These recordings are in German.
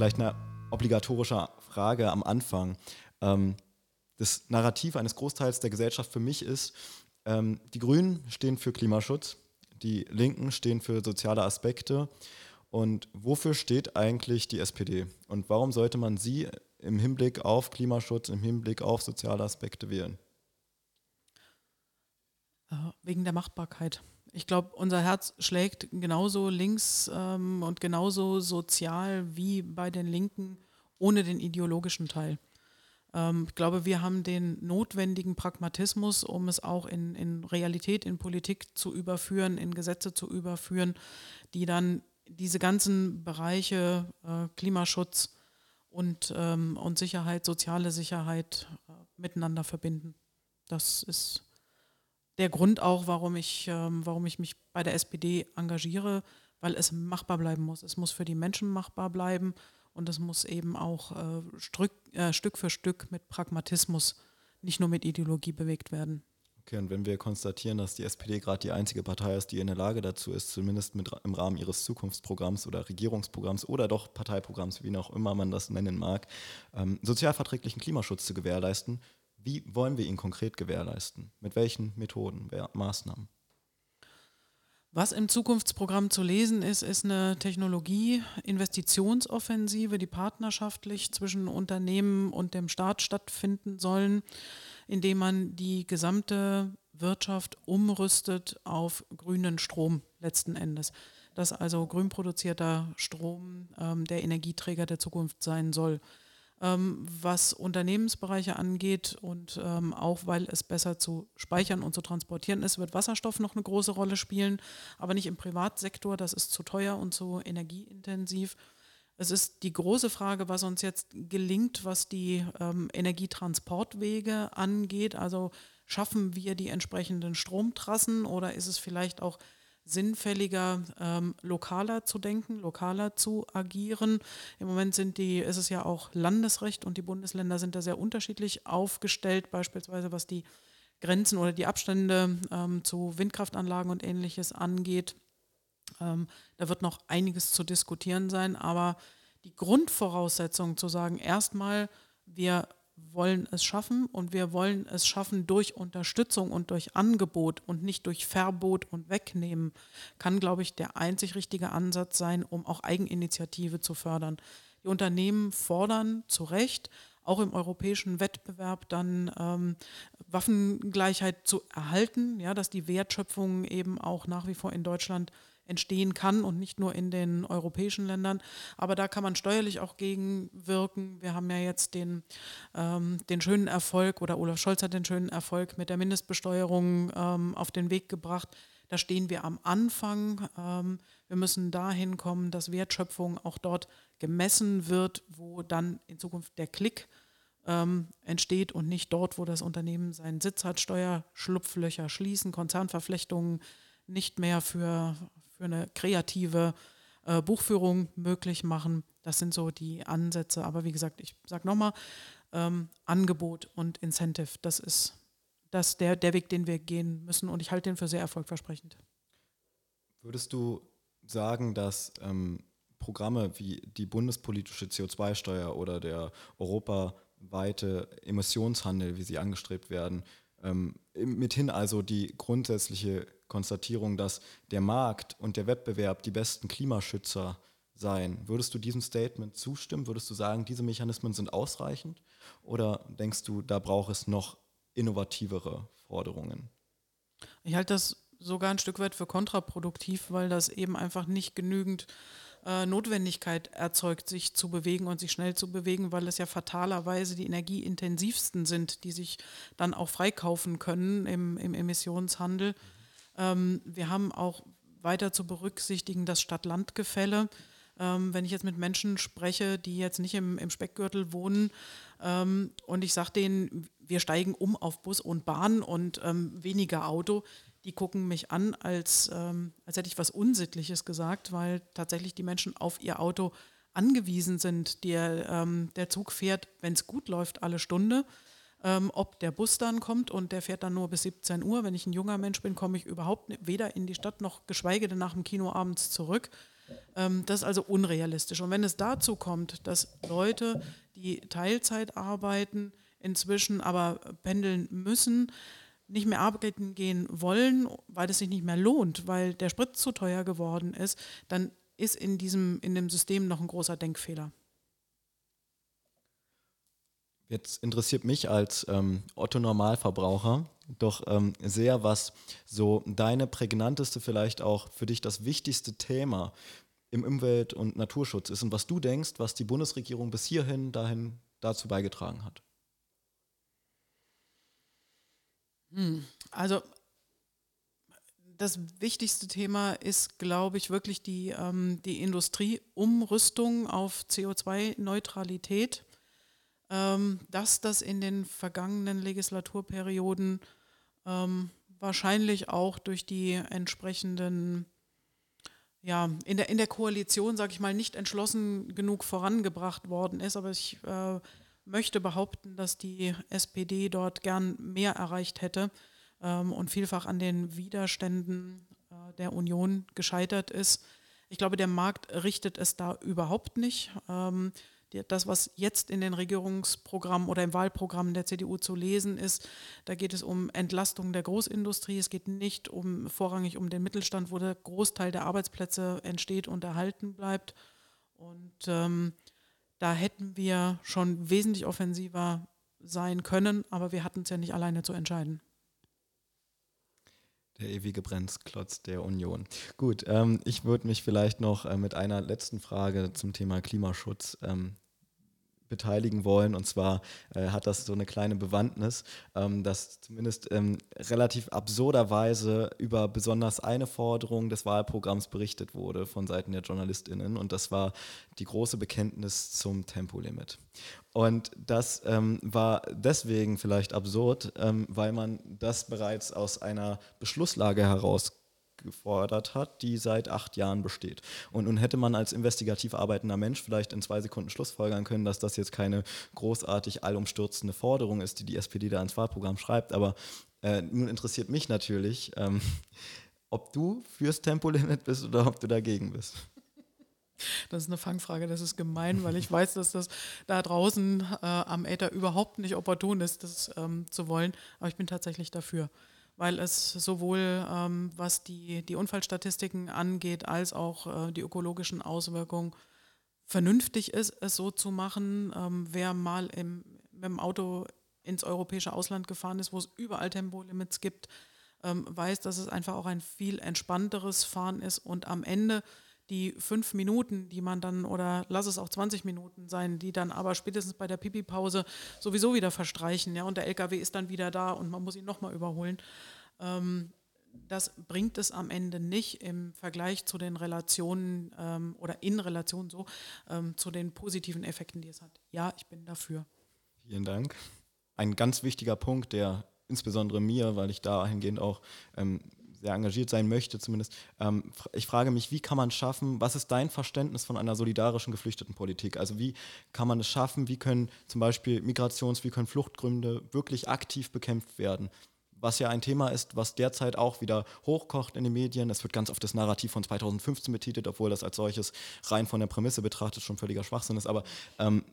vielleicht eine obligatorische Frage am Anfang. Ähm, das Narrativ eines Großteils der Gesellschaft für mich ist, ähm, die Grünen stehen für Klimaschutz, die Linken stehen für soziale Aspekte. Und wofür steht eigentlich die SPD? Und warum sollte man sie im Hinblick auf Klimaschutz, im Hinblick auf soziale Aspekte wählen? Äh, wegen der Machbarkeit. Ich glaube, unser Herz schlägt genauso links ähm, und genauso sozial wie bei den Linken, ohne den ideologischen Teil. Ähm, ich glaube, wir haben den notwendigen Pragmatismus, um es auch in, in Realität, in Politik zu überführen, in Gesetze zu überführen, die dann diese ganzen Bereiche äh, Klimaschutz und, ähm, und Sicherheit, soziale Sicherheit äh, miteinander verbinden. Das ist der Grund auch, warum ich, ähm, warum ich mich bei der SPD engagiere, weil es machbar bleiben muss. Es muss für die Menschen machbar bleiben und es muss eben auch äh, Stück, äh, Stück für Stück mit Pragmatismus, nicht nur mit Ideologie bewegt werden. Okay, und wenn wir konstatieren, dass die SPD gerade die einzige Partei ist, die in der Lage dazu ist, zumindest mit, im Rahmen ihres Zukunftsprogramms oder Regierungsprogramms oder doch Parteiprogramms, wie auch immer man das nennen mag, ähm, sozialverträglichen Klimaschutz zu gewährleisten, wie wollen wir ihn konkret gewährleisten? Mit welchen Methoden, Maßnahmen? Was im Zukunftsprogramm zu lesen ist, ist eine Technologie-Investitionsoffensive, die partnerschaftlich zwischen Unternehmen und dem Staat stattfinden sollen, indem man die gesamte Wirtschaft umrüstet auf grünen Strom letzten Endes. Dass also grün produzierter Strom ähm, der Energieträger der Zukunft sein soll ähm, was Unternehmensbereiche angeht und ähm, auch weil es besser zu speichern und zu transportieren ist, wird Wasserstoff noch eine große Rolle spielen, aber nicht im Privatsektor, das ist zu teuer und zu energieintensiv. Es ist die große Frage, was uns jetzt gelingt, was die ähm, Energietransportwege angeht. Also schaffen wir die entsprechenden Stromtrassen oder ist es vielleicht auch sinnfälliger, ähm, lokaler zu denken, lokaler zu agieren. Im Moment sind die, ist es ja auch Landesrecht und die Bundesländer sind da sehr unterschiedlich aufgestellt, beispielsweise was die Grenzen oder die Abstände ähm, zu Windkraftanlagen und ähnliches angeht. Ähm, da wird noch einiges zu diskutieren sein, aber die Grundvoraussetzung zu sagen, erstmal, wir wollen es schaffen und wir wollen es schaffen durch Unterstützung und durch Angebot und nicht durch Verbot und Wegnehmen, kann, glaube ich, der einzig richtige Ansatz sein, um auch Eigeninitiative zu fördern. Die Unternehmen fordern zu Recht, auch im europäischen Wettbewerb dann ähm, Waffengleichheit zu erhalten, ja, dass die Wertschöpfung eben auch nach wie vor in Deutschland entstehen kann und nicht nur in den europäischen Ländern. Aber da kann man steuerlich auch gegenwirken. Wir haben ja jetzt den, ähm, den schönen Erfolg oder Olaf Scholz hat den schönen Erfolg mit der Mindestbesteuerung ähm, auf den Weg gebracht. Da stehen wir am Anfang. Ähm, wir müssen dahin kommen, dass Wertschöpfung auch dort gemessen wird, wo dann in Zukunft der Klick ähm, entsteht und nicht dort, wo das Unternehmen seinen Sitz hat, Steuerschlupflöcher schließen, Konzernverflechtungen nicht mehr für für eine kreative äh, Buchführung möglich machen. Das sind so die Ansätze. Aber wie gesagt, ich sage nochmal, ähm, Angebot und Incentive, das ist das der, der Weg, den wir gehen müssen. Und ich halte den für sehr erfolgversprechend. Würdest du sagen, dass ähm, Programme wie die bundespolitische CO2-Steuer oder der europaweite Emissionshandel, wie sie angestrebt werden, ähm, mithin also die grundsätzliche Konstatierung, dass der Markt und der Wettbewerb die besten Klimaschützer seien. Würdest du diesem Statement zustimmen? Würdest du sagen, diese Mechanismen sind ausreichend? Oder denkst du, da braucht es noch innovativere Forderungen? Ich halte das sogar ein Stück weit für kontraproduktiv, weil das eben einfach nicht genügend äh, Notwendigkeit erzeugt, sich zu bewegen und sich schnell zu bewegen, weil es ja fatalerweise die energieintensivsten sind, die sich dann auch freikaufen können im, im Emissionshandel. Ähm, wir haben auch weiter zu berücksichtigen das Stadt-Land-Gefälle. Ähm, wenn ich jetzt mit Menschen spreche, die jetzt nicht im, im Speckgürtel wohnen ähm, und ich sage denen, wir steigen um auf Bus und Bahn und ähm, weniger Auto, die gucken mich an, als, ähm, als hätte ich was Unsittliches gesagt, weil tatsächlich die Menschen auf ihr Auto angewiesen sind. Der, ähm, der Zug fährt, wenn es gut läuft, alle Stunde ähm, ob der Bus dann kommt und der fährt dann nur bis 17 Uhr. Wenn ich ein junger Mensch bin, komme ich überhaupt weder in die Stadt noch geschweige denn nach dem Kino abends zurück. Ähm, das ist also unrealistisch. Und wenn es dazu kommt, dass Leute, die Teilzeit arbeiten, inzwischen aber pendeln müssen, nicht mehr arbeiten gehen wollen, weil es sich nicht mehr lohnt, weil der Sprit zu teuer geworden ist, dann ist in diesem in dem System noch ein großer Denkfehler. Jetzt interessiert mich als ähm, Otto-Normalverbraucher doch ähm, sehr, was so deine prägnanteste, vielleicht auch für dich das wichtigste Thema im Umwelt- und Naturschutz ist und was du denkst, was die Bundesregierung bis hierhin dahin dazu beigetragen hat. Hm, also das wichtigste Thema ist, glaube ich, wirklich die, ähm, die Industrieumrüstung auf CO2-Neutralität. Ähm, dass das in den vergangenen Legislaturperioden ähm, wahrscheinlich auch durch die entsprechenden, ja, in der, in der Koalition, sage ich mal, nicht entschlossen genug vorangebracht worden ist. Aber ich äh, möchte behaupten, dass die SPD dort gern mehr erreicht hätte ähm, und vielfach an den Widerständen äh, der Union gescheitert ist. Ich glaube, der Markt richtet es da überhaupt nicht. Ähm, das, was jetzt in den Regierungsprogrammen oder im Wahlprogramm der CDU zu lesen ist, da geht es um Entlastung der Großindustrie. Es geht nicht um vorrangig um den Mittelstand, wo der Großteil der Arbeitsplätze entsteht und erhalten bleibt. Und ähm, da hätten wir schon wesentlich offensiver sein können, aber wir hatten es ja nicht alleine zu entscheiden. Der ewige Bremsklotz der Union. Gut, ähm, ich würde mich vielleicht noch äh, mit einer letzten Frage zum Thema Klimaschutz ähm, beteiligen wollen. Und zwar äh, hat das so eine kleine Bewandtnis, ähm, dass zumindest ähm, relativ absurderweise über besonders eine Forderung des Wahlprogramms berichtet wurde von Seiten der JournalistInnen. Und das war die große Bekenntnis zum Tempolimit. Und das ähm, war deswegen vielleicht absurd, ähm, weil man das bereits aus einer Beschlusslage heraus gefordert hat, die seit acht Jahren besteht. Und nun hätte man als investigativ arbeitender Mensch vielleicht in zwei Sekunden Schlussfolgern können, dass das jetzt keine großartig allumstürzende Forderung ist, die die SPD da ins Wahlprogramm schreibt. Aber äh, nun interessiert mich natürlich, ähm, ob du fürs Tempolimit bist oder ob du dagegen bist. Das ist eine Fangfrage, das ist gemein, weil ich weiß, dass das da draußen äh, am Äther überhaupt nicht opportun ist, das ähm, zu wollen. Aber ich bin tatsächlich dafür weil es sowohl ähm, was die, die Unfallstatistiken angeht, als auch äh, die ökologischen Auswirkungen vernünftig ist, es so zu machen. Ähm, wer mal im, mit dem Auto ins europäische Ausland gefahren ist, wo es überall Tempolimits gibt, ähm, weiß, dass es einfach auch ein viel entspannteres Fahren ist und am Ende die fünf Minuten, die man dann, oder lass es auch 20 Minuten sein, die dann aber spätestens bei der Pipi-Pause sowieso wieder verstreichen, ja, und der LKW ist dann wieder da und man muss ihn nochmal überholen. Ähm, das bringt es am Ende nicht im Vergleich zu den Relationen ähm, oder in Relation so ähm, zu den positiven Effekten, die es hat. Ja, ich bin dafür. Vielen Dank. Ein ganz wichtiger Punkt, der insbesondere mir, weil ich dahingehend auch ähm, sehr engagiert sein möchte zumindest. Ähm, ich frage mich, wie kann man schaffen, was ist dein Verständnis von einer solidarischen Geflüchtetenpolitik? Also wie kann man es schaffen, wie können zum Beispiel Migrations-, wie können Fluchtgründe wirklich aktiv bekämpft werden? was ja ein Thema ist, was derzeit auch wieder hochkocht in den Medien. Es wird ganz oft das Narrativ von 2015 betitelt, obwohl das als solches rein von der Prämisse betrachtet schon völliger Schwachsinn ist. Aber ähm,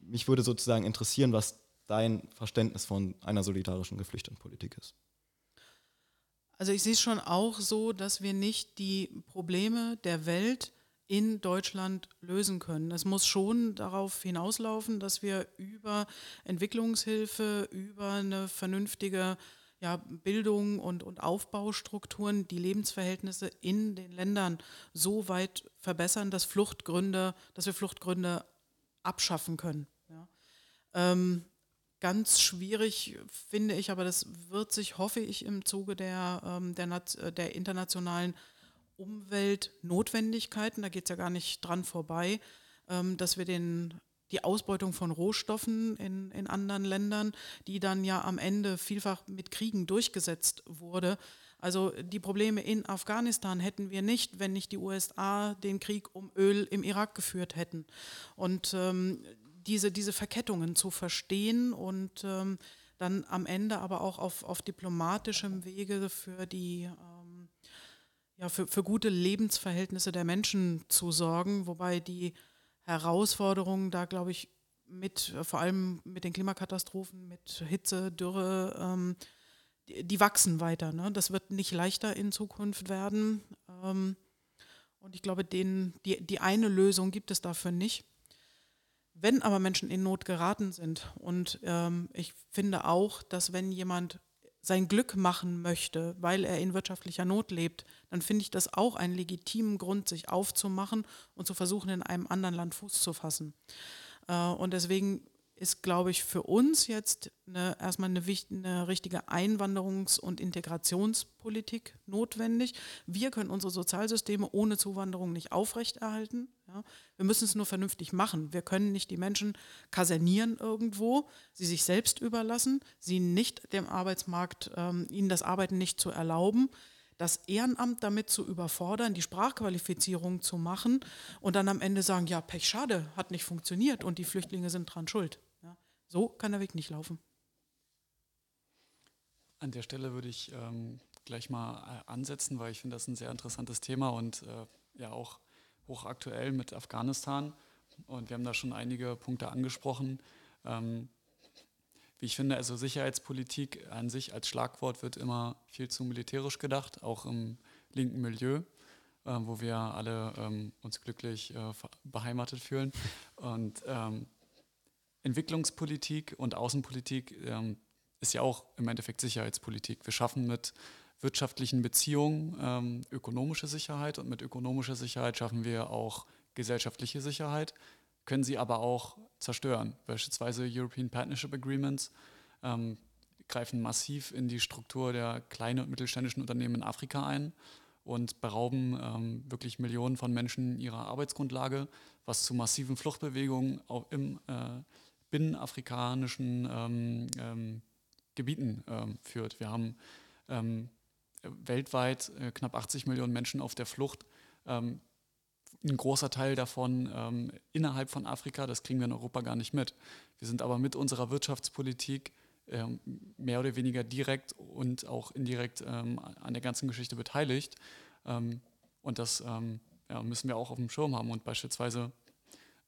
mich würde sozusagen interessieren, was dein Verständnis von einer solidarischen Geflüchtetenpolitik ist. Also ich sehe es schon auch so, dass wir nicht die Probleme der Welt in Deutschland lösen können. Es muss schon darauf hinauslaufen, dass wir über Entwicklungshilfe, über eine vernünftige ja, Bildung und, und Aufbaustrukturen die Lebensverhältnisse in den Ländern so weit verbessern, dass Fluchtgründe, dass wir Fluchtgründe abschaffen können. Ja. Ähm, Ganz schwierig finde ich, aber das wird sich, hoffe ich, im Zuge der, ähm, der, äh, der internationalen Umweltnotwendigkeiten, da geht es ja gar nicht dran vorbei, ähm, dass wir den, die Ausbeutung von Rohstoffen in, in anderen Ländern, die dann ja am Ende vielfach mit Kriegen durchgesetzt wurde. Also die Probleme in Afghanistan hätten wir nicht, wenn nicht die USA den Krieg um Öl im Irak geführt hätten. Und ähm, diese, diese Verkettungen zu verstehen und ähm, dann am Ende aber auch auf, auf diplomatischem Wege für die, ähm, ja, für, für gute Lebensverhältnisse der Menschen zu sorgen, wobei die Herausforderungen da, glaube ich, mit, vor allem mit den Klimakatastrophen, mit Hitze, Dürre, ähm, die, die, wachsen weiter. Ne? Das wird nicht leichter in Zukunft werden. Ähm, und ich glaube, den, die, die eine Lösung gibt es dafür nicht. Wenn aber Menschen in Not geraten sind, und ähm, ich finde auch, dass wenn jemand sein Glück machen möchte, weil er in wirtschaftlicher Not lebt, dann finde ich das auch einen legitimen Grund, sich aufzumachen und zu versuchen, in einem anderen Land Fuß zu fassen. Äh, und deswegen ist, glaube ich, für uns jetzt eine, erstmal eine, eine richtige Einwanderungs- und Integrationspolitik notwendig. Wir können unsere Sozialsysteme ohne Zuwanderung nicht aufrechterhalten. Ja. Wir müssen es nur vernünftig machen. Wir können nicht die Menschen kasernieren irgendwo, sie sich selbst überlassen, sie nicht dem Arbeitsmarkt, ähm, ihnen das Arbeiten nicht zu erlauben das Ehrenamt damit zu überfordern, die Sprachqualifizierung zu machen und dann am Ende sagen, ja, Pech, schade, hat nicht funktioniert und die Flüchtlinge sind dran schuld. Ja, so kann der Weg nicht laufen. An der Stelle würde ich ähm, gleich mal äh, ansetzen, weil ich finde das ein sehr interessantes Thema und äh, ja auch hochaktuell mit Afghanistan. Und wir haben da schon einige Punkte angesprochen. Ähm, wie ich finde, also Sicherheitspolitik an sich als Schlagwort wird immer viel zu militärisch gedacht, auch im linken Milieu, äh, wo wir alle ähm, uns glücklich äh, beheimatet fühlen. Und ähm, Entwicklungspolitik und Außenpolitik ähm, ist ja auch im Endeffekt Sicherheitspolitik. Wir schaffen mit wirtschaftlichen Beziehungen ähm, ökonomische Sicherheit und mit ökonomischer Sicherheit schaffen wir auch gesellschaftliche Sicherheit können sie aber auch zerstören. Beispielsweise European Partnership Agreements ähm, greifen massiv in die Struktur der kleinen und mittelständischen Unternehmen in Afrika ein und berauben ähm, wirklich Millionen von Menschen ihrer Arbeitsgrundlage, was zu massiven Fluchtbewegungen auch im äh, binnenafrikanischen ähm, ähm Gebieten ähm, führt. Wir haben ähm, weltweit äh, knapp 80 Millionen Menschen auf der Flucht ein großer Teil davon ähm, innerhalb von Afrika, das kriegen wir in Europa gar nicht mit. Wir sind aber mit unserer Wirtschaftspolitik ähm, mehr oder weniger direkt und auch indirekt ähm, an der ganzen Geschichte beteiligt. Ähm, und das ähm, ja, müssen wir auch auf dem Schirm haben. Und beispielsweise,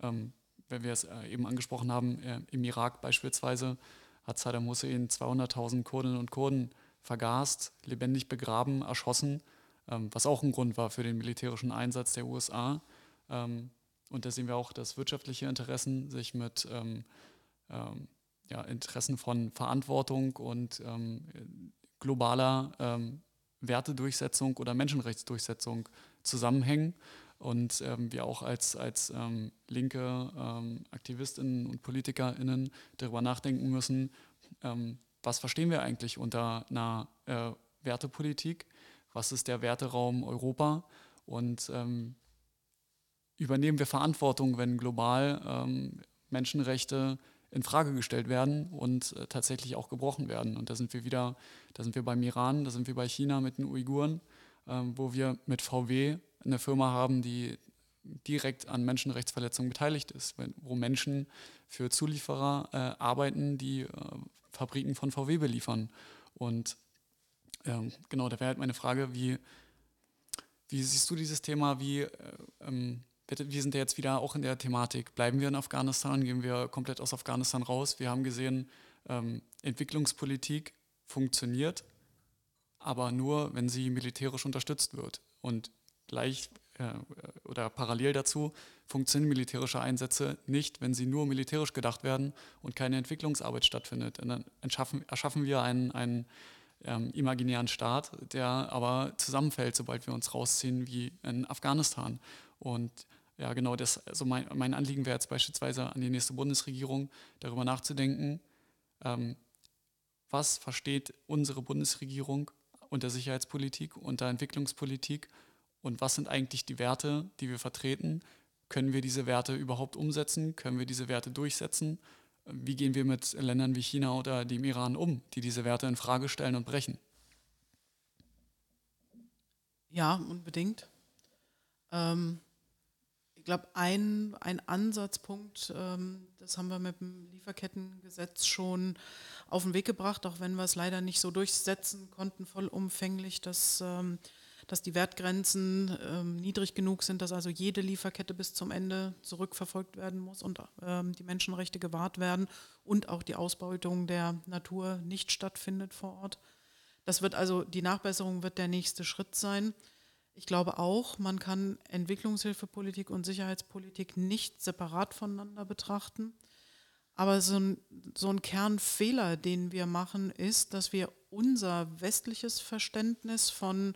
ähm, wenn wir es äh, eben angesprochen haben, äh, im Irak beispielsweise hat Saddam Hussein 200.000 Kurdinnen und Kurden vergast, lebendig begraben, erschossen was auch ein Grund war für den militärischen Einsatz der USA. Ähm, und da sehen wir auch, dass wirtschaftliche Interessen sich mit ähm, ähm ja, Interessen von Verantwortung und ähm, globaler ähm, Wertedurchsetzung oder Menschenrechtsdurchsetzung zusammenhängen und ähm, wir auch als, als ähm, linke ähm, Aktivistinnen und PolitikerInnen darüber nachdenken müssen, was verstehen wir eigentlich unter einer äh, Wertepolitik was ist der Werteraum Europa und ähm, übernehmen wir Verantwortung, wenn global ähm, Menschenrechte in Frage gestellt werden und äh, tatsächlich auch gebrochen werden. Und da sind wir wieder, da sind wir beim Iran, da sind wir bei China mit den Uiguren, ähm, wo wir mit VW eine Firma haben, die direkt an Menschenrechtsverletzungen beteiligt ist, wo Menschen für Zulieferer äh, arbeiten, die äh, Fabriken von VW beliefern. Und ähm, genau, da wäre halt meine Frage, wie, wie siehst du dieses Thema? Wie, äh, ähm, wir sind ja jetzt wieder auch in der Thematik. Bleiben wir in Afghanistan? Gehen wir komplett aus Afghanistan raus? Wir haben gesehen, ähm, Entwicklungspolitik funktioniert, aber nur, wenn sie militärisch unterstützt wird. Und gleich äh, oder parallel dazu funktionieren militärische Einsätze nicht, wenn sie nur militärisch gedacht werden und keine Entwicklungsarbeit stattfindet. Und dann erschaffen wir einen, einen ähm, imaginären Staat, der aber zusammenfällt, sobald wir uns rausziehen wie in Afghanistan. Und ja, genau, das, also mein, mein Anliegen wäre jetzt beispielsweise an die nächste Bundesregierung, darüber nachzudenken, ähm, was versteht unsere Bundesregierung unter Sicherheitspolitik, unter Entwicklungspolitik und was sind eigentlich die Werte, die wir vertreten? Können wir diese Werte überhaupt umsetzen? Können wir diese Werte durchsetzen? Wie gehen wir mit Ländern wie China oder dem Iran um, die diese Werte in Frage stellen und brechen? Ja, unbedingt. Ähm, ich glaube, ein, ein Ansatzpunkt, ähm, das haben wir mit dem Lieferkettengesetz schon auf den Weg gebracht, auch wenn wir es leider nicht so durchsetzen konnten, vollumfänglich, dass, ähm, dass die Wertgrenzen ähm, niedrig genug sind, dass also jede Lieferkette bis zum Ende zurückverfolgt werden muss und ähm, die Menschenrechte gewahrt werden und auch die Ausbeutung der Natur nicht stattfindet vor Ort. Das wird also, die Nachbesserung wird der nächste Schritt sein. Ich glaube auch, man kann Entwicklungshilfepolitik und Sicherheitspolitik nicht separat voneinander betrachten. Aber so ein, so ein Kernfehler, den wir machen, ist, dass wir unser westliches Verständnis von,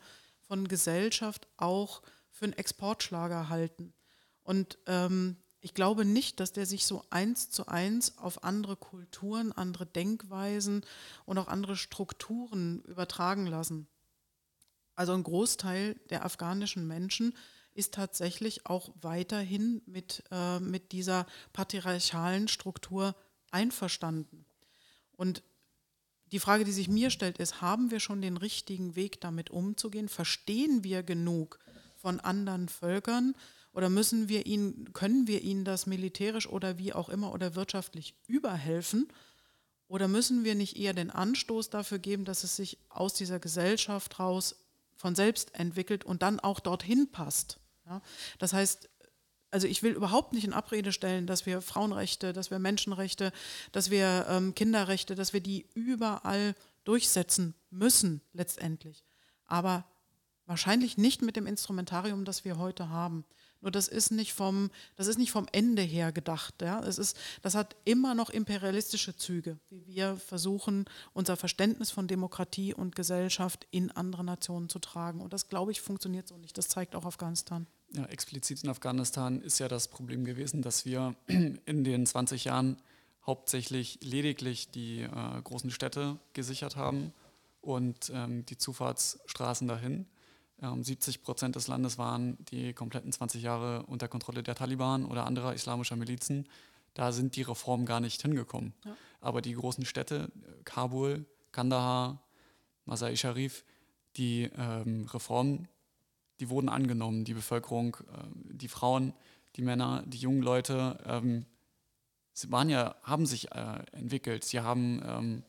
von Gesellschaft auch für einen Exportschlager halten. Und ähm, ich glaube nicht, dass der sich so eins zu eins auf andere Kulturen, andere Denkweisen und auch andere Strukturen übertragen lassen. Also ein Großteil der afghanischen Menschen ist tatsächlich auch weiterhin mit, äh, mit dieser patriarchalen Struktur einverstanden. Und die Frage, die sich mir stellt, ist, haben wir schon den richtigen Weg damit umzugehen? Verstehen wir genug von anderen Völkern oder müssen wir ihnen, können wir ihnen das militärisch oder wie auch immer oder wirtschaftlich überhelfen? Oder müssen wir nicht eher den Anstoß dafür geben, dass es sich aus dieser Gesellschaft raus von selbst entwickelt und dann auch dorthin passt. Ja? Das heißt, also ich will überhaupt nicht in Abrede stellen, dass wir Frauenrechte, dass wir Menschenrechte, dass wir ähm, Kinderrechte, dass wir die überall durchsetzen müssen letztendlich. Aber wahrscheinlich nicht mit dem Instrumentarium, das wir heute haben. Nur das ist nicht vom, das ist nicht vom Ende her gedacht. Ja? Es ist, das hat immer noch imperialistische Züge, wie wir versuchen, unser Verständnis von Demokratie und Gesellschaft in andere Nationen zu tragen. Und das, glaube ich, funktioniert so nicht. Das zeigt auch Afghanistan. Ja, explizit in Afghanistan ist ja das Problem gewesen, dass wir in den 20 Jahren hauptsächlich lediglich die äh, großen Städte gesichert haben und ähm, die Zufahrtsstraßen dahin. 70 ähm, Prozent des Landes waren die kompletten 20 Jahre unter Kontrolle der Taliban oder anderer islamischer Milizen. Da sind die Reformen gar nicht hingekommen. Ja. Aber die großen Städte, Kabul, Kandahar, Masai Sharif, die ähm, Reformen, die wurden angenommen. Die Bevölkerung, äh, die Frauen, die Männer, die jungen Leute, ähm, sie waren ja, haben sich äh, entwickelt. Sie haben ähm,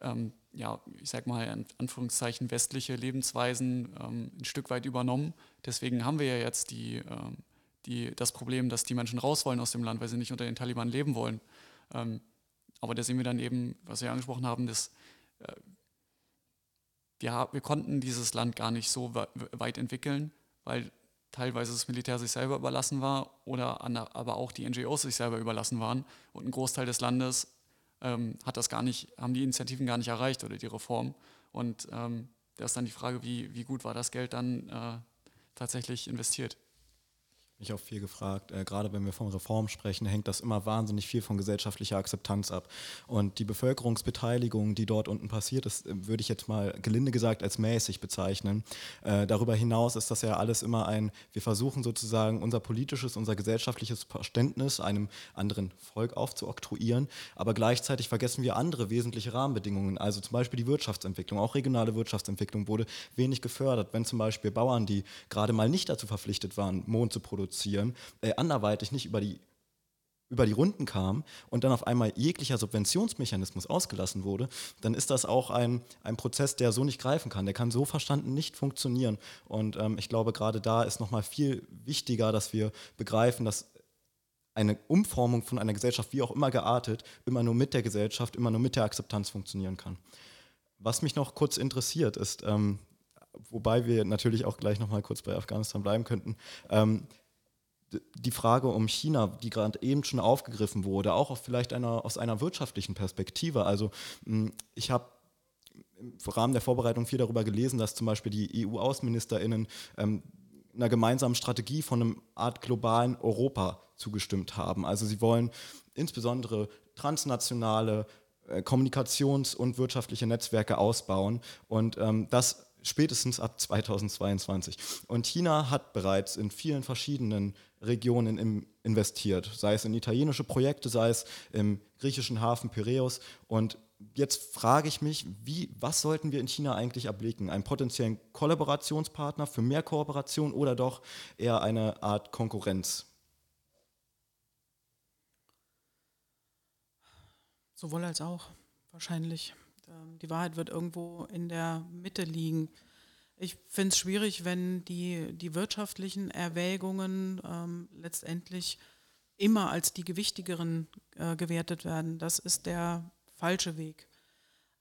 ähm ja, ich sag mal, in Anführungszeichen westliche Lebensweisen ähm, ein Stück weit übernommen. Deswegen haben wir ja jetzt die, ähm, die, das Problem, dass die Menschen raus wollen aus dem Land, weil sie nicht unter den Taliban leben wollen. Ähm, aber da sehen wir dann eben, was wir angesprochen haben, dass äh, wir, wir konnten dieses Land gar nicht so weit entwickeln, weil teilweise das Militär sich selber überlassen war oder aber auch die NGOs sich selber überlassen waren und ein Großteil des Landes ähm, hat das gar nicht, haben die Initiativen gar nicht erreicht oder die Reform. Und ähm, da ist dann die Frage, wie, wie gut war das Geld dann äh, tatsächlich investiert mich auch viel gefragt. Äh, gerade wenn wir von Reform sprechen, hängt das immer wahnsinnig viel von gesellschaftlicher Akzeptanz ab. Und die Bevölkerungsbeteiligung, die dort unten passiert ist, äh, würde ich jetzt mal gelinde gesagt als mäßig bezeichnen. Äh, darüber hinaus ist das ja alles immer ein, wir versuchen sozusagen unser politisches, unser gesellschaftliches Verständnis einem anderen Volk aufzuoktroyieren, aber gleichzeitig vergessen wir andere wesentliche Rahmenbedingungen. Also zum Beispiel die Wirtschaftsentwicklung, auch regionale Wirtschaftsentwicklung wurde wenig gefördert. Wenn zum Beispiel Bauern, die gerade mal nicht dazu verpflichtet waren, Mohn zu produzieren, produzieren, äh, anderweitig nicht über die über die Runden kam und dann auf einmal jeglicher Subventionsmechanismus ausgelassen wurde, dann ist das auch ein, ein Prozess, der so nicht greifen kann. Der kann so verstanden nicht funktionieren. Und ähm, ich glaube, gerade da ist nochmal viel wichtiger, dass wir begreifen, dass eine Umformung von einer Gesellschaft, wie auch immer geartet, immer nur mit der Gesellschaft, immer nur mit der Akzeptanz funktionieren kann. Was mich noch kurz interessiert, ist, ähm, wobei wir natürlich auch gleich nochmal kurz bei Afghanistan bleiben könnten, ähm, die Frage um China, die gerade eben schon aufgegriffen wurde, auch vielleicht einer, aus einer wirtschaftlichen Perspektive. Also hm, ich habe im Rahmen der Vorbereitung viel darüber gelesen, dass zum Beispiel die EU-Außenministerinnen ähm, einer gemeinsamen Strategie von einem Art globalen Europa zugestimmt haben. Also sie wollen insbesondere transnationale äh, Kommunikations- und wirtschaftliche Netzwerke ausbauen und ähm, das spätestens ab 2022. Und China hat bereits in vielen verschiedenen Regionen im, investiert, sei es in italienische Projekte, sei es im griechischen Hafen Piräus. Und jetzt frage ich mich, wie, was sollten wir in China eigentlich erblicken? Einen potenziellen Kollaborationspartner für mehr Kooperation oder doch eher eine Art Konkurrenz? Sowohl als auch, wahrscheinlich. Ähm, die Wahrheit wird irgendwo in der Mitte liegen. Ich finde es schwierig, wenn die, die wirtschaftlichen Erwägungen ähm, letztendlich immer als die gewichtigeren äh, gewertet werden. Das ist der falsche Weg.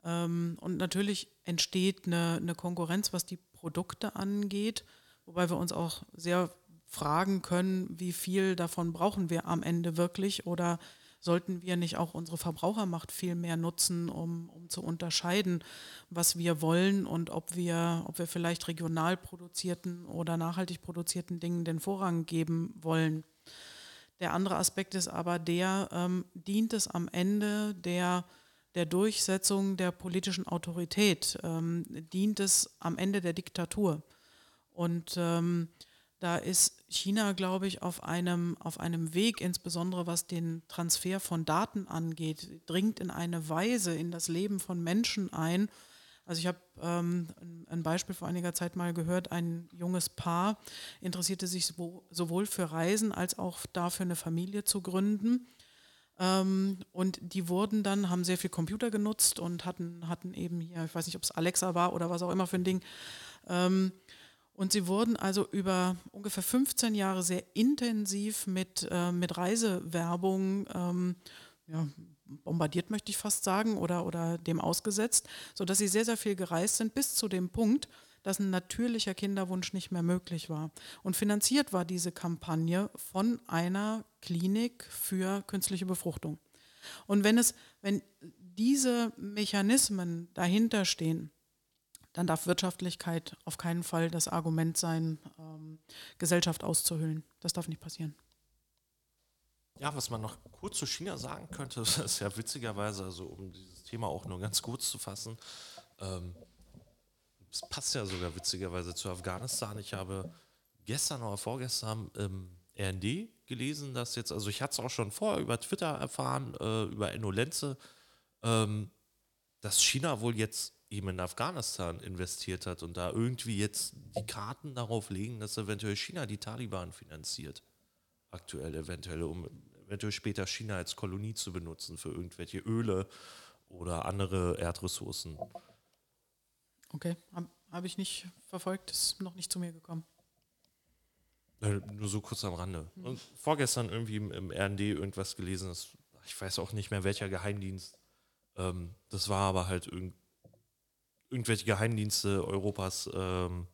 Ähm, und natürlich entsteht eine, eine Konkurrenz, was die Produkte angeht, wobei wir uns auch sehr fragen können, wie viel davon brauchen wir am Ende wirklich oder sollten wir nicht auch unsere Verbrauchermacht viel mehr nutzen, um, um zu unterscheiden, was wir wollen und ob wir, ob wir vielleicht regional produzierten oder nachhaltig produzierten Dingen den Vorrang geben wollen. Der andere Aspekt ist aber der, ähm, dient es am Ende der, der Durchsetzung der politischen Autorität, ähm, dient es am Ende der Diktatur. Und ähm, da ist China, glaube ich, auf einem, auf einem Weg, insbesondere was den Transfer von Daten angeht, dringt in eine Weise in das Leben von Menschen ein. Also ich habe ähm, ein Beispiel vor einiger Zeit mal gehört, ein junges Paar interessierte sich sowohl für Reisen als auch dafür, eine Familie zu gründen. Ähm, und die wurden dann, haben sehr viel Computer genutzt und hatten, hatten eben hier, ich weiß nicht, ob es Alexa war oder was auch immer für ein Ding, ähm, und sie wurden also über ungefähr 15 Jahre sehr intensiv mit, äh, mit Reisewerbung ähm, ja, bombardiert, möchte ich fast sagen, oder, oder dem ausgesetzt, sodass sie sehr, sehr viel gereist sind, bis zu dem Punkt, dass ein natürlicher Kinderwunsch nicht mehr möglich war. Und finanziert war diese Kampagne von einer Klinik für künstliche Befruchtung. Und wenn es, wenn diese Mechanismen dahinter stehen, dann darf Wirtschaftlichkeit auf keinen Fall das Argument sein, ähm, Gesellschaft auszuhöhlen. Das darf nicht passieren. Ja, was man noch kurz zu China sagen könnte, ist ja witzigerweise, also um dieses Thema auch nur ganz kurz zu fassen, ähm, es passt ja sogar witzigerweise zu Afghanistan. Ich habe gestern oder vorgestern im RND gelesen, dass jetzt, also ich hatte es auch schon vorher über Twitter erfahren, äh, über Enno Lenze, ähm, dass China wohl jetzt eben in Afghanistan investiert hat und da irgendwie jetzt die Karten darauf legen, dass eventuell China die Taliban finanziert. Aktuell eventuell, um eventuell später China als Kolonie zu benutzen für irgendwelche Öle oder andere Erdressourcen. Okay, habe hab ich nicht verfolgt, ist noch nicht zu mir gekommen. Äh, nur so kurz am Rande. Mhm. Und vorgestern irgendwie im, im RND irgendwas gelesen, das, ich weiß auch nicht mehr welcher Geheimdienst. Ähm, das war aber halt irgendwie irgendwelche Geheimdienste Europas ähm,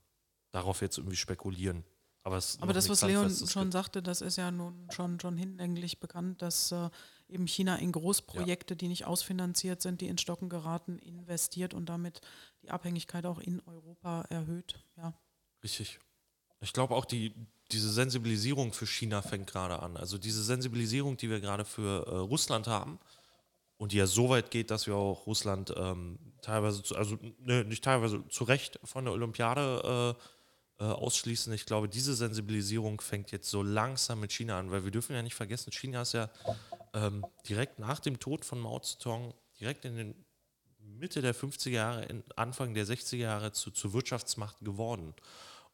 darauf jetzt irgendwie spekulieren. Aber, Aber das, was Leon schon gibt. sagte, das ist ja nun schon, schon hinlänglich bekannt, dass äh, eben China in Großprojekte, ja. die nicht ausfinanziert sind, die ins Stocken geraten, investiert und damit die Abhängigkeit auch in Europa erhöht. Ja. Richtig. Ich glaube auch, die, diese Sensibilisierung für China fängt gerade an. Also diese Sensibilisierung, die wir gerade für äh, Russland haben, und die ja so weit geht, dass wir auch Russland ähm, teilweise, zu, also ne, nicht teilweise zu Recht von der Olympiade äh, äh, ausschließen. Ich glaube, diese Sensibilisierung fängt jetzt so langsam mit China an, weil wir dürfen ja nicht vergessen, China ist ja ähm, direkt nach dem Tod von Mao Zedong, direkt in den Mitte der 50er Jahre, Anfang der 60er Jahre zu, zur Wirtschaftsmacht geworden.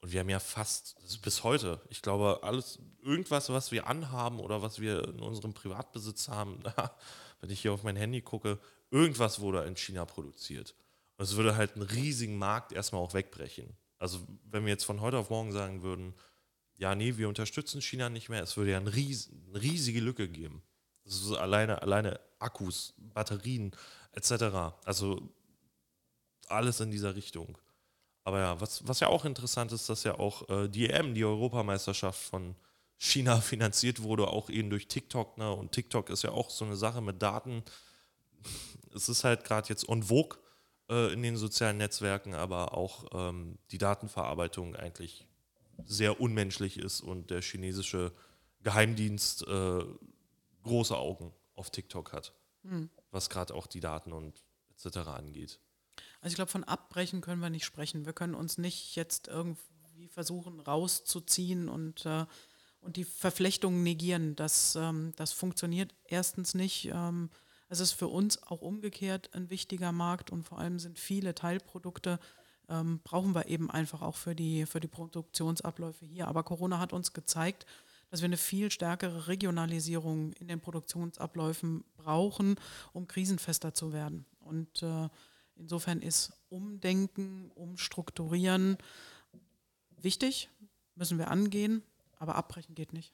Und wir haben ja fast, bis heute, ich glaube, alles, irgendwas, was wir anhaben oder was wir in unserem Privatbesitz haben, wenn ich hier auf mein Handy gucke, irgendwas wurde in China produziert. Und es würde halt einen riesigen Markt erstmal auch wegbrechen. Also wenn wir jetzt von heute auf morgen sagen würden, ja, nee, wir unterstützen China nicht mehr, es würde ja eine, ries riesige Lücke geben. Das ist alleine, alleine Akkus, Batterien etc. Also alles in dieser Richtung. Aber ja, was, was ja auch interessant ist, dass ja auch äh, die EM, die Europameisterschaft von China finanziert wurde, auch eben durch TikTok. Ne? Und TikTok ist ja auch so eine Sache mit Daten. Es ist halt gerade jetzt en vogue äh, in den sozialen Netzwerken, aber auch ähm, die Datenverarbeitung eigentlich sehr unmenschlich ist und der chinesische Geheimdienst äh, große Augen auf TikTok hat, mhm. was gerade auch die Daten und etc. angeht. Also ich glaube, von Abbrechen können wir nicht sprechen. Wir können uns nicht jetzt irgendwie versuchen rauszuziehen und äh, und die Verflechtungen negieren. Das, ähm, das funktioniert erstens nicht. Ähm, es ist für uns auch umgekehrt ein wichtiger Markt und vor allem sind viele Teilprodukte, ähm, brauchen wir eben einfach auch für die, für die Produktionsabläufe hier. Aber Corona hat uns gezeigt, dass wir eine viel stärkere Regionalisierung in den Produktionsabläufen brauchen, um krisenfester zu werden. Und äh, Insofern ist Umdenken, Umstrukturieren wichtig, müssen wir angehen, aber abbrechen geht nicht.